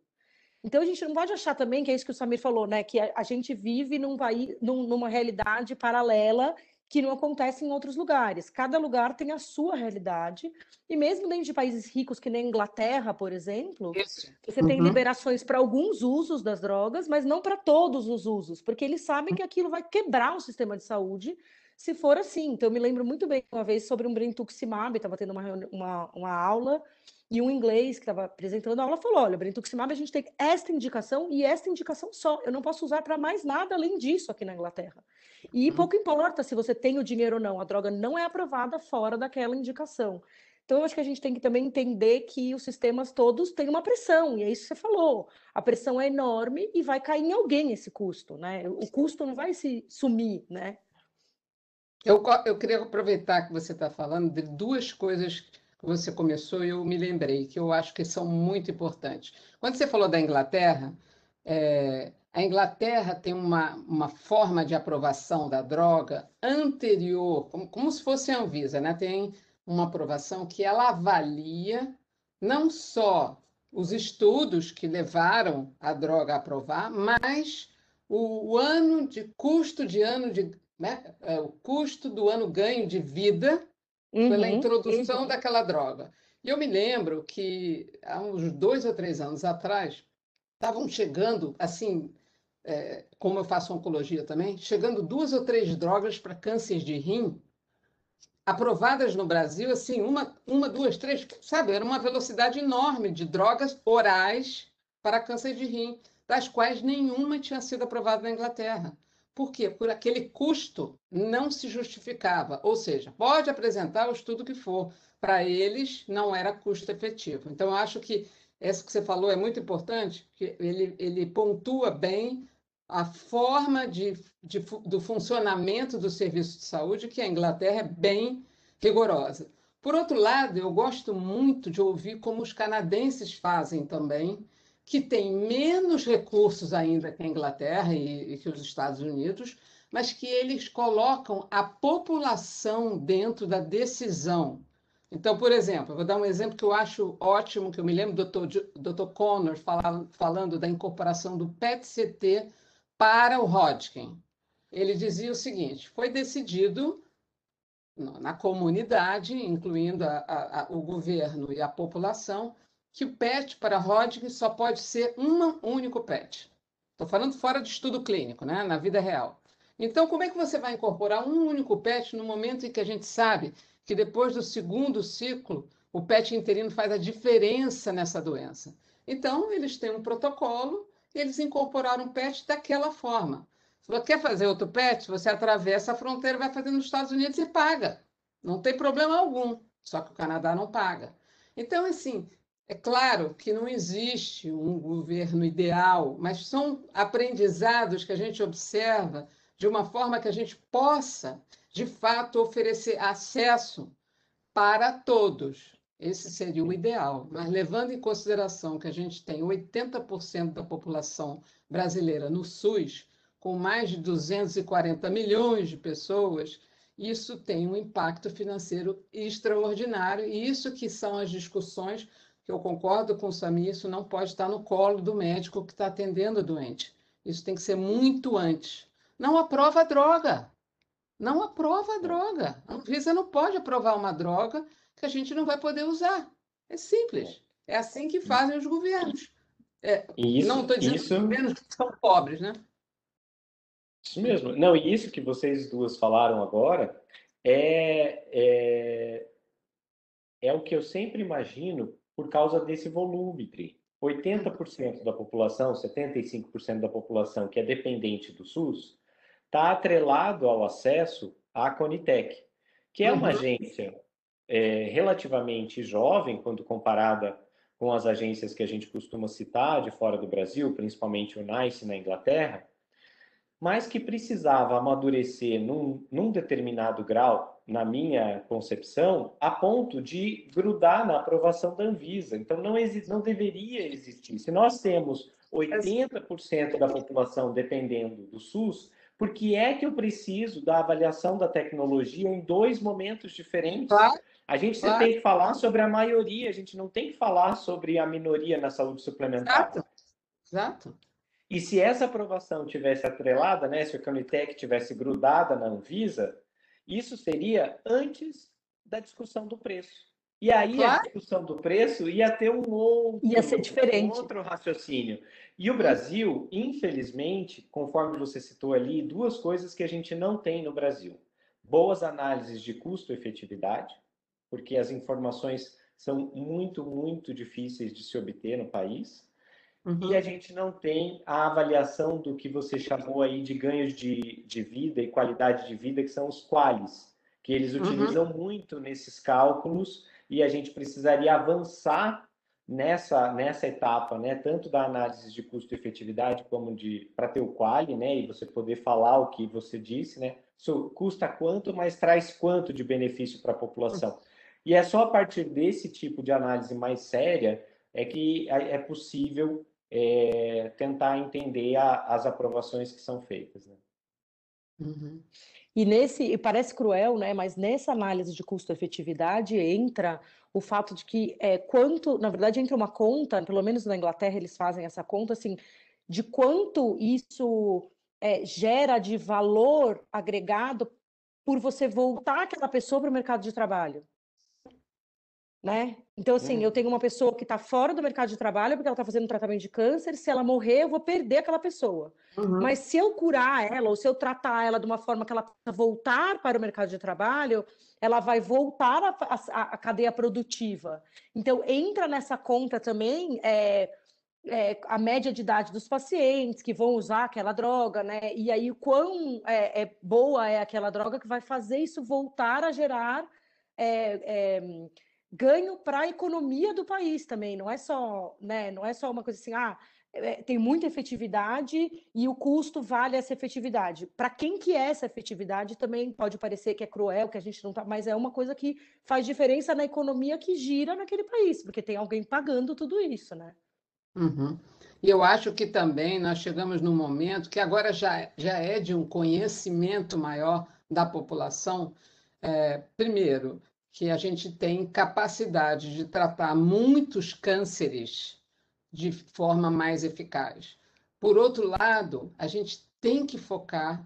Então a gente não pode achar também que é isso que o Samir falou, né? Que a, a gente vive num país, num, numa realidade paralela que não acontece em outros lugares. Cada lugar tem a sua realidade, e mesmo dentro de países ricos, que nem a Inglaterra, por exemplo, Isso. você uhum. tem liberações para alguns usos das drogas, mas não para todos os usos, porque eles sabem que aquilo vai quebrar o sistema de saúde se for assim. Então, eu me lembro muito bem uma vez sobre um brintuximab, estava tendo uma, uma, uma aula, e um inglês que estava apresentando a aula falou: olha, brintuximab, a gente tem esta indicação e esta indicação só. Eu não posso usar para mais nada além disso aqui na Inglaterra. E uhum. pouco importa se você tem o dinheiro ou não, a droga não é aprovada fora daquela indicação. Então, eu acho que a gente tem que também entender que os sistemas todos têm uma pressão, e é isso que você falou. A pressão é enorme e vai cair em alguém esse custo, né? O custo não vai se sumir, né? Eu, eu queria aproveitar que você está falando de duas coisas você começou e eu me lembrei, que eu acho que são muito importantes. Quando você falou da Inglaterra, é, a Inglaterra tem uma, uma forma de aprovação da droga anterior, como, como se fosse a Anvisa, né? tem uma aprovação que ela avalia não só os estudos que levaram a droga a aprovar, mas o, o ano de custo de ano de né? É, o custo do ano ganho de vida uhum, pela introdução uhum. daquela droga. E eu me lembro que há uns dois ou três anos atrás estavam chegando, assim, é, como eu faço oncologia também, chegando duas ou três drogas para câncer de rim aprovadas no Brasil, assim, uma, uma, duas, três, sabe? Era uma velocidade enorme de drogas orais para câncer de rim, das quais nenhuma tinha sido aprovada na Inglaterra. Por quê? Por aquele custo não se justificava. Ou seja, pode apresentar o estudo que for, para eles não era custo efetivo. Então, eu acho que essa que você falou é muito importante, que ele, ele pontua bem a forma de, de, do funcionamento do serviço de saúde, que a Inglaterra é bem rigorosa. Por outro lado, eu gosto muito de ouvir como os canadenses fazem também, que tem menos recursos ainda que a Inglaterra e, e que os Estados Unidos, mas que eles colocam a população dentro da decisão. Então, por exemplo, vou dar um exemplo que eu acho ótimo, que eu me lembro do Dr. Connor falando, falando da incorporação do PET-CT para o Hodgkin. Ele dizia o seguinte: foi decidido na comunidade, incluindo a, a, a, o governo e a população, que o PET para Hodgkin só pode ser um único PET. Estou falando fora de estudo clínico, né? na vida real. Então, como é que você vai incorporar um único PET no momento em que a gente sabe que depois do segundo ciclo, o PET interino faz a diferença nessa doença? Então, eles têm um protocolo e eles incorporaram o PET daquela forma. Se você quer fazer outro PET, você atravessa a fronteira, vai fazer nos Estados Unidos e paga. Não tem problema algum, só que o Canadá não paga. Então, assim, é claro que não existe um governo ideal, mas são aprendizados que a gente observa de uma forma que a gente possa, de fato, oferecer acesso para todos. Esse seria o ideal. Mas levando em consideração que a gente tem 80% da população brasileira no SUS, com mais de 240 milhões de pessoas, isso tem um impacto financeiro extraordinário, e isso que são as discussões que eu concordo com o Samir, isso não pode estar no colo do médico que está atendendo o doente. Isso tem que ser muito antes. Não aprova a droga. Não aprova a droga. A Anvisa não pode aprovar uma droga que a gente não vai poder usar. É simples. É assim que fazem os governos. É, isso, não estou dizendo isso... que os governos são pobres, né? Isso mesmo. Não, e isso que vocês duas falaram agora é, é, é o que eu sempre imagino por causa desse volume, Tri. 80% da população, 75% da população que é dependente do SUS, está atrelado ao acesso à Conitec, que é uma uhum. agência é, relativamente jovem, quando comparada com as agências que a gente costuma citar de fora do Brasil, principalmente o NICE na Inglaterra, mas que precisava amadurecer num, num determinado grau na minha concepção, a ponto de grudar na aprovação da Anvisa. Então, não, existe, não deveria existir. Se nós temos 80% da população dependendo do SUS, por que é que eu preciso da avaliação da tecnologia em dois momentos diferentes? Claro. A gente claro. tem que falar sobre a maioria, a gente não tem que falar sobre a minoria na saúde suplementar. Exato. Exato. E se essa aprovação tivesse atrelada, né, se a Canitec tivesse grudada na Anvisa, Isso seria antes da discussão do preço. E aí claro. a discussão do preço ia ter um outro, ia ser diferente. Um outro raciocínio. E o Brasil, infelizmente, conforme você citou ali, duas coisas que a gente não tem no Brasil. Boas análises de custo-efetividade, porque as informações são muito, muito difíceis de se obter no país. Uhum. E a gente não tem a avaliação do que você chamou aí de ganhos de, de vida e qualidade de vida, que são os quales, que eles uhum. utilizam uhum. muito nesses cálculos e a gente precisaria avançar nessa nessa etapa, né, tanto da análise de custo-efetividade como de para ter o quali, né, e você poder falar o que você disse, né, isso custa quanto, mas traz quanto de benefício para a população. E é só a partir desse tipo de análise mais séria é que é, é possível é, tentar entender a, as aprovações que são feitas. Né? Uhum. E nesse, e parece cruel, né? Mas nessa análise de custo-efetividade entra o fato de que é, quanto, na verdade, entra uma conta, pelo menos na Inglaterra eles fazem essa conta, assim, de quanto isso é, gera de valor agregado por você voltar aquela pessoa para o mercado de trabalho né? Então, assim, eu tenho uma pessoa que está fora do mercado de trabalho porque ela está fazendo um tratamento de câncer. Se ela morrer, eu vou perder aquela pessoa. Uhum. Mas se eu curar ela, ou se eu tratar ela de uma forma que ela possa voltar para o mercado de trabalho, ela vai voltar à cadeia produtiva. Então, entra nessa conta também é, é, a média de idade dos pacientes que vão usar aquela droga, né? E aí, o quão é, é boa é aquela droga que vai fazer isso voltar a gerar. É, é, ganho para a economia do país também, não é só, né, não é só uma coisa assim, ah, é, tem muita efetividade e o custo vale essa efetividade. Para quem que é essa efetividade também pode parecer que é cruel, que a gente não tá, mas é uma coisa que faz diferença na economia que gira naquele país, porque tem alguém pagando tudo isso, né? Uhum. E eu acho que também nós chegamos num momento que agora já, já é de um conhecimento maior da população. É, primeiro, que a gente tem capacidade de tratar muitos cânceres de forma mais eficaz. Por outro lado, a gente tem que focar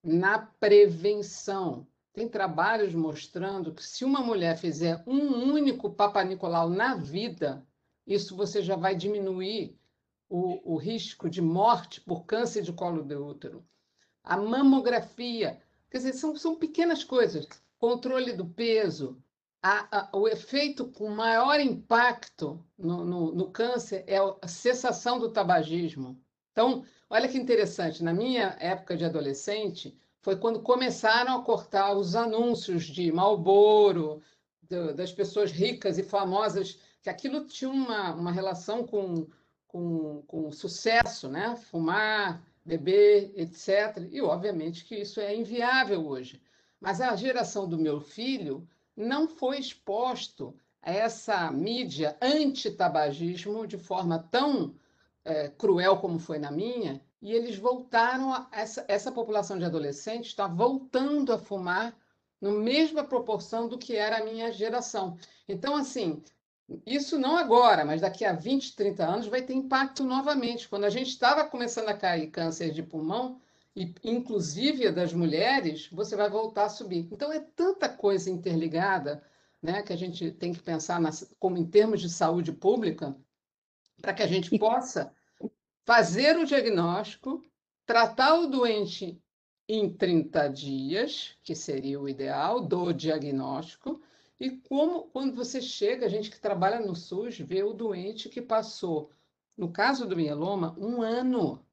na prevenção. Tem trabalhos mostrando que se uma mulher fizer um único Papa Nicolau na vida, isso você já vai diminuir o, o risco de morte por câncer de colo de útero. A mamografia, quer dizer, são, são pequenas coisas. Controle do peso, a, a, o efeito com maior impacto no, no, no, câncer é a cessação do tabagismo. Então, olha que interessante, na minha época de adolescente, foi quando começaram a cortar os anúncios de Marlboro, de, das pessoas ricas e famosas, que aquilo tinha uma, uma relação com, com, com sucesso, né? Fumar, beber, etc. E, obviamente, que isso é inviável hoje. Mas a geração do meu filho não foi exposto a essa mídia anti-tabagismo de forma tão é, cruel como foi na minha, e eles voltaram a essa, essa população de adolescentes está voltando a fumar na mesma proporção do que era a minha geração. Então, assim, isso não agora, mas daqui a 20, 30 anos vai ter impacto novamente. Quando a gente estava começando a cair câncer de pulmão, e inclusive a das mulheres, você vai voltar a subir. Então é tanta coisa interligada, né, que a gente tem que pensar nas, como em termos de saúde pública, para que a gente possa fazer o diagnóstico, tratar o doente em 30 dias, que seria o ideal do diagnóstico, e como quando você chega, a gente que trabalha no SUS vê o doente que passou, no caso do mieloma, um ano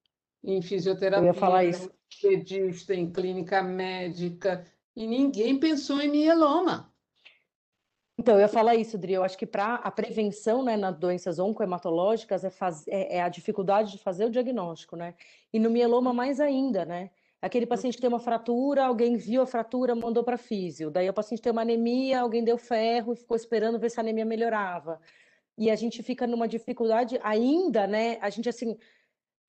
em fisioterapia, Eu ia falar isso. pedista, em clínica médica, e ninguém pensou em mieloma. Então, eu ia falar isso, Dri. Eu acho que para a prevenção né, nas doenças oncohematológicas é, faz, é, é, a dificuldade de fazer o diagnóstico, né? E no mieloma mais ainda, né? Aquele paciente que tem uma fratura, alguém viu a fratura, mandou para físio. Daí o paciente tem uma anemia, alguém deu ferro e ficou esperando ver se a anemia melhorava. E a gente fica numa dificuldade ainda, né? A gente, assim,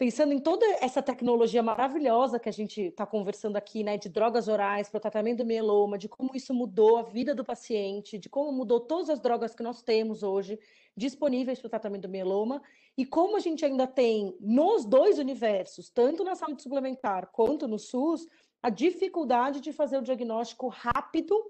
pensando em toda essa tecnologia maravilhosa que a gente está conversando aqui, né, de drogas orais para o tratamento do mieloma, de como isso mudou a vida do paciente, de como mudou todas as drogas que nós temos hoje, disponíveis para o tratamento do mieloma. E como a gente ainda tem nos dois universos, tanto na saúde suplementar quanto no SUS, a dificuldade de fazer o diagnóstico rápido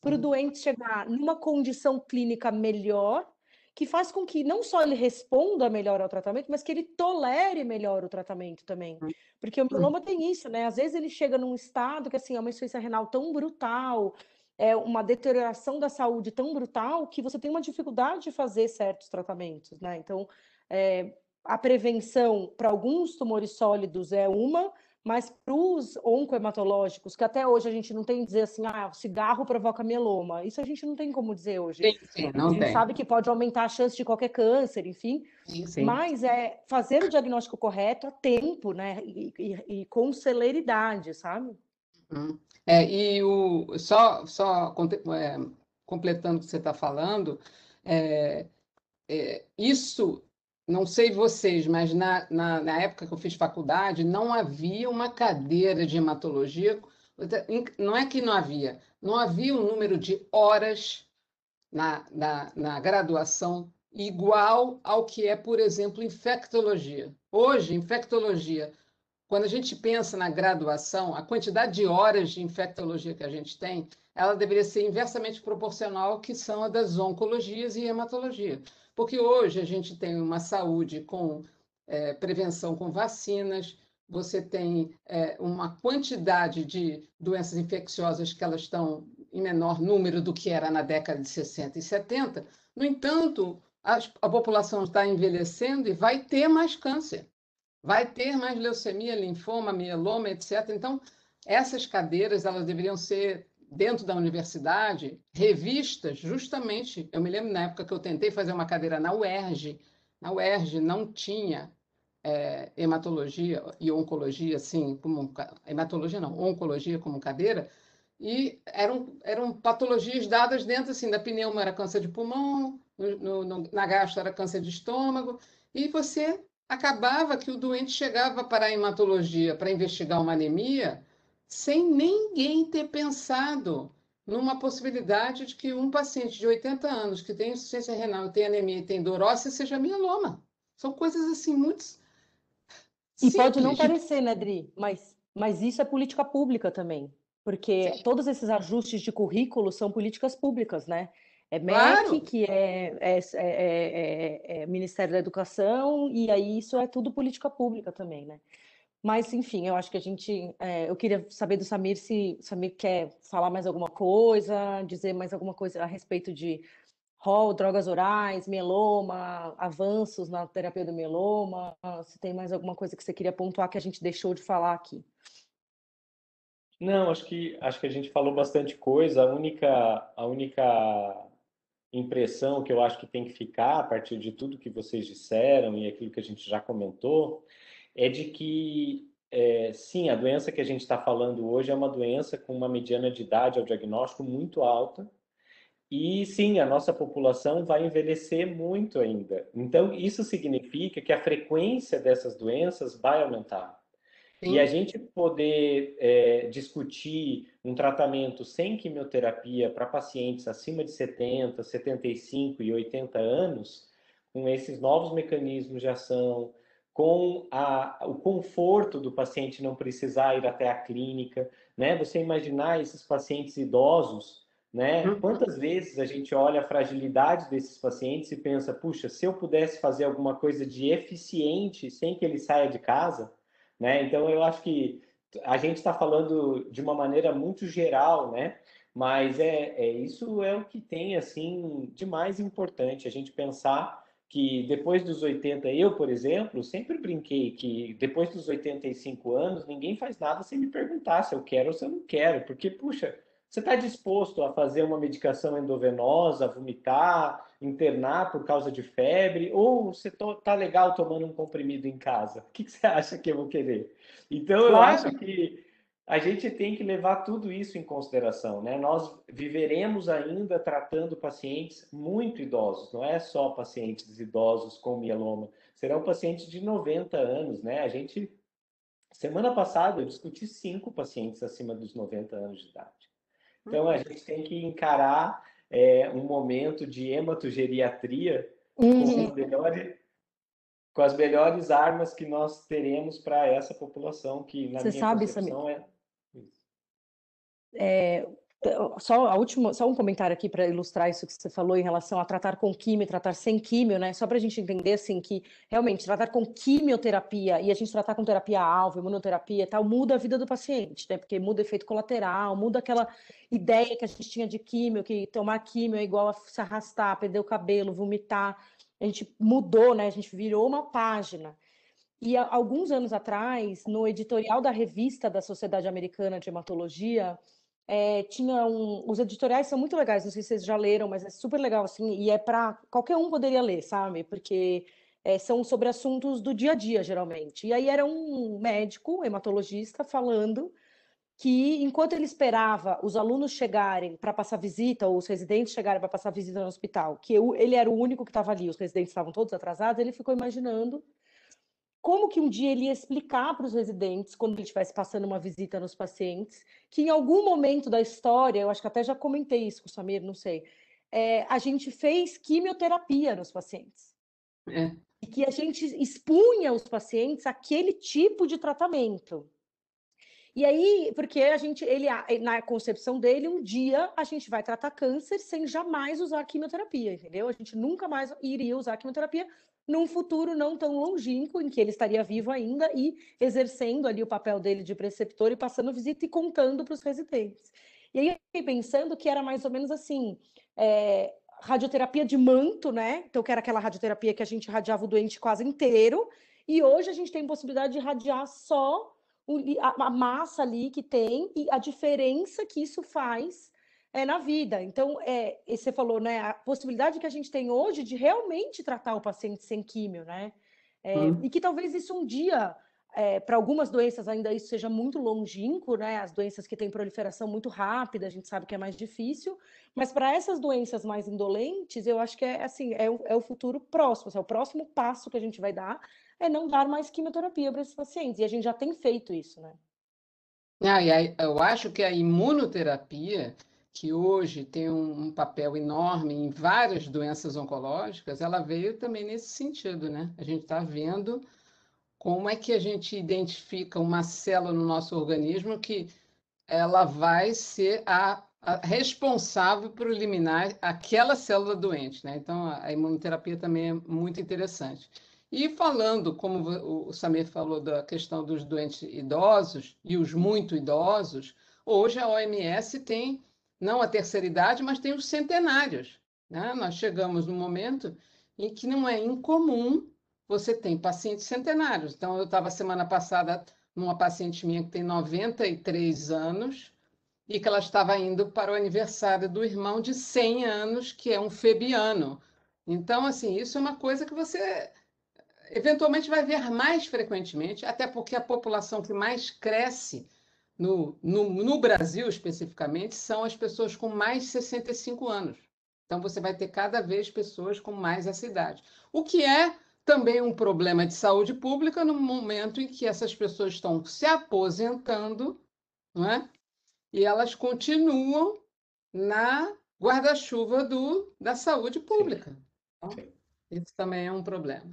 para o doente chegar numa condição clínica melhor, que faz com que não só ele responda melhor ao tratamento, mas que ele tolere melhor o tratamento também. Hum. Porque o mieloma tem isso, né? Às vezes ele chega num estado que assim, é uma insuficiência renal tão brutal, é uma deterioração da saúde tão brutal que você tem uma dificuldade de fazer certos tratamentos, né? Então, é, a prevenção para alguns tumores sólidos é uma, mas para os oncohematológicos, que até hoje a gente não tem dizer assim, ah, o cigarro provoca mieloma. Isso a gente não tem como dizer hoje. Sim, sim, não a gente tem. sabe que pode aumentar a chance de qualquer câncer, enfim. Sim, sim. Mas é fazer o diagnóstico correto a tempo, né? E, e, e com celeridade, sabe? Uhum. É, e o, só, só é, completando o que você está falando, é, é, isso não sei vocês, mas na, na, na, época que eu fiz faculdade, não havia uma cadeira de hematologia. Não é que não havia, não havia um número de horas na, na, na graduação igual ao que é, por exemplo, infectologia. Hoje, infectologia, quando a gente pensa na graduação, a quantidade de horas de infectologia que a gente tem, ela deveria ser inversamente proporcional que são a das oncologias e hematologia. Porque hoje a gente tem uma saúde com é, prevenção com vacinas, você tem é, uma quantidade de doenças infecciosas que elas estão em menor número do que era na década de 60 e 70. No entanto, a, a população está envelhecendo e vai ter mais câncer, vai ter mais leucemia, linfoma, mieloma, etc. Então, essas cadeiras elas deveriam ser dentro da universidade revistas, justamente. Eu me lembro na época que eu tentei fazer uma cadeira na UERJ, na UERJ não tinha é, hematologia e oncologia, assim, como hematologia não, oncologia como cadeira, e eram, eram patologias dadas dentro assim, da pneuma era câncer de pulmão, no, no, na gastro era câncer de estômago, e você acabava que o doente chegava para a hematologia para investigar uma anemia, sem ninguém ter pensado numa possibilidade de que um paciente de 80 anos que tem insuficiência renal, tem anemia e tem dor óssea seja mieloma. São coisas assim muito e pode não parecer, né, Dri? Mas, mas isso é política pública também. Porque Sim. todos esses ajustes de currículo são políticas públicas, né? É MEC, claro. que é, é, é, é, Ministério da Educação, e aí isso é tudo política pública também, né? Mas, enfim, eu acho que a gente. É, eu queria saber do Samir se o Samir quer falar mais alguma coisa, dizer mais alguma coisa a respeito de rol, drogas orais, mieloma, avanços na terapia do mieloma. Se tem mais alguma coisa que você queria pontuar que a gente deixou de falar aqui. Não, acho que acho que a gente falou bastante coisa. A única a única impressão que eu acho que tem que ficar a partir de tudo que vocês disseram e aquilo que a gente já comentou é de que, é, sim, a doença que a gente está falando hoje é uma doença com uma mediana de idade ao diagnóstico muito alta. E sim, a nossa população vai envelhecer muito ainda. Então, isso significa que a frequência dessas doenças vai aumentar. Sim. E a gente poder é, discutir um tratamento sem quimioterapia para pacientes acima de 70, 75 e 80 anos, com esses novos mecanismos de ação, com a, o conforto do paciente não precisar ir até a clínica, né? Você imaginar esses pacientes idosos, né? Uhum. Quantas vezes a gente olha a fragilidade desses pacientes e pensa, puxa, se eu pudesse fazer alguma coisa de eficiente sem que ele saia de casa, né? Então eu acho que a gente está falando de uma maneira muito geral, né? Mas é, é isso é o que tem assim de mais importante a gente pensar que depois dos 80, eu, por exemplo, sempre brinquei que depois dos 85 anos, ninguém faz nada sem me perguntar se eu quero ou se eu não quero, porque, puxa, você está disposto a fazer uma medicação endovenosa, vomitar, internar por causa de febre, ou você está legal tomando um comprimido em casa? O que, que, você acha que eu vou querer? Então, eu acho que a gente tem que levar tudo isso em consideração, né? Nós viveremos ainda tratando pacientes muito idosos, não é só pacientes idosos com mieloma, serão pacientes de 90 anos, né? A gente, semana passada, eu discuti cinco pacientes acima dos 90 anos de idade. Então, a gente tem que encarar é, um momento de hematogeriatria uhum. com, as melhores, com as melhores armas que nós teremos para essa população, que na Você minha sabe, concepção Samir, é... é só a última, só um comentário aqui para ilustrar isso que você falou em relação a tratar com químio, tratar sem químio, né? Só para a gente entender assim que realmente tratar com quimioterapia e a gente tratar com terapia alvo, imunoterapia e tal, muda a vida do paciente, né? Porque muda efeito colateral, muda aquela ideia que a gente tinha de químio, que tomar químio é igual a se arrastar, perder o cabelo, vomitar. A gente mudou, né? A gente virou uma página. E há alguns anos atrás, no editorial da revista da Sociedade Americana de Hematologia, é, tinha um, os editoriais são muito legais, não sei se vocês já leram, mas é super legal assim, e é para qualquer um poderia ler, sabe? Porque é, são sobre assuntos do dia a dia, geralmente. E aí era um médico, hematologista, falando que enquanto ele esperava os alunos chegarem para passar visita, ou os residentes chegarem para passar visita no hospital, que eu, ele era o único que estava ali, os residentes estavam todos atrasados, ele ficou imaginando como que um dia ele ia explicar para os residentes, quando ele estivesse passando uma visita nos pacientes, que em algum momento da história, eu acho que até já comentei isso com o Samir, não sei, é, a gente fez quimioterapia nos pacientes. É. E que a gente expunha os pacientes àquele tipo de tratamento. E aí, porque a gente, ele, na concepção dele, um dia a gente vai tratar câncer sem jamais usar quimioterapia, entendeu? A gente nunca mais iria usar quimioterapia num futuro não tão longínquo, em que ele estaria vivo ainda e exercendo ali o papel dele de preceptor e passando visita e contando para os residentes. E aí eu fiquei pensando que era mais ou menos assim, é, radioterapia de manto, né? Então, que era aquela radioterapia que a gente radiava o doente quase inteiro, e hoje a gente tem possibilidade de radiar só a massa ali que tem e a diferença que isso faz é, na vida. Então, é, você falou, né, a possibilidade que a gente tem hoje de realmente tratar o paciente sem químio, né? É, hum. E que talvez isso um dia, é, para algumas doenças ainda isso seja muito longínquo, né? As doenças que têm proliferação muito rápida, a gente sabe que é mais difícil, mas para essas doenças mais indolentes, eu acho que é assim, é o, é o futuro próximo, assim, é o próximo passo que a gente vai dar é não dar mais quimioterapia para esses pacientes. E a gente já tem feito isso, né? Ah, e aí, eu acho que a imunoterapia que hoje tem um, um, papel enorme em várias doenças oncológicas, ela veio também nesse sentido, né? A gente está vendo como é que a gente identifica uma célula no nosso organismo que ela vai ser a, a responsável por eliminar aquela célula doente, né? Então, a, a imunoterapia também é muito interessante. E falando, como o Samir falou da questão dos doentes idosos e os muito idosos, hoje a OMS tem não a terceira idade, mas tem os centenários. Né? Nós chegamos no momento em que não é incomum você ter pacientes centenários. Então, eu estava semana passada numa paciente minha que tem 93 anos e que ela estava indo para o aniversário do irmão de 100 anos, que é um febiano. Então, assim, isso é uma coisa que você eventualmente vai ver mais frequentemente, até porque a população que mais cresce no, no, no Brasil especificamente, são as pessoas com mais de 65 anos. Então, você vai ter cada vez pessoas com mais essa idade. O que é também um problema de saúde pública no momento em que essas pessoas estão se aposentando, não é? E elas continuam na guarda-chuva da saúde pública. Então, isso também é um problema.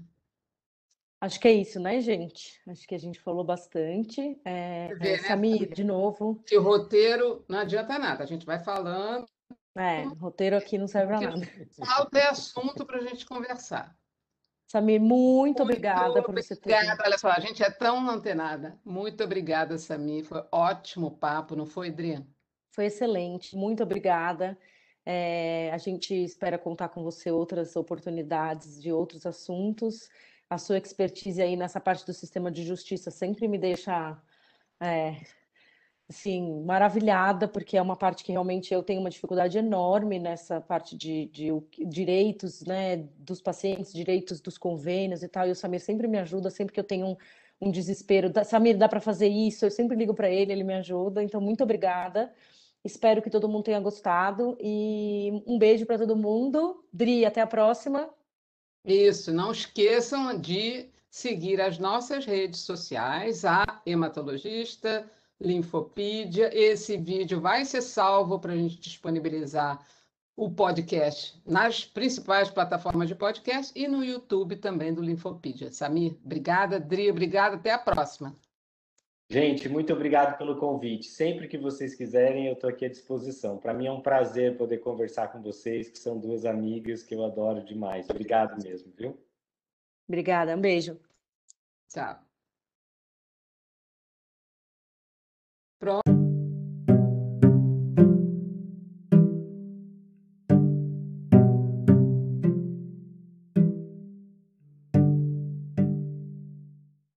Acho que é isso, né, gente? Acho que a gente falou bastante. É, é, né? Samir, de novo. Que o roteiro não adianta nada, a gente vai falando. É, roteiro aqui não serve para nada. Falta é assunto para a gente conversar. Samir, muito, muito obrigada por você ter. Obrigada, olha só, a gente é tão antenada. Muito obrigada, Samir. Foi ótimo papo, não foi, Adriana? Foi excelente, muito obrigada. É, a gente espera contar com você outras oportunidades de outros assuntos a sua expertise aí nessa parte do sistema de justiça sempre me deixa é, assim maravilhada porque é uma parte que realmente eu tenho uma dificuldade enorme nessa parte de, de, de, direitos né dos pacientes direitos dos convênios e tal e o Samir sempre me ajuda sempre que eu tenho um, um desespero Samir dá para fazer isso? Eu sempre ligo para ele ele me ajuda então muito obrigada. Espero que todo mundo tenha gostado e um beijo para todo mundo. Dri até a próxima isso, não esqueçam de seguir as nossas redes sociais, a hematologista, Linfopídia. Esse vídeo vai ser salvo para a gente disponibilizar o podcast nas principais plataformas de podcast e no YouTube também do Linfopedia. Samir, obrigada. Dri, obrigada. Até a próxima. Gente, muito obrigado pelo convite. Sempre que vocês quiserem, eu estou aqui à disposição. Para mim é um prazer poder conversar com vocês, que são duas amigas que eu adoro demais. Obrigado mesmo, viu? Obrigada, um beijo. Tchau. Pronto.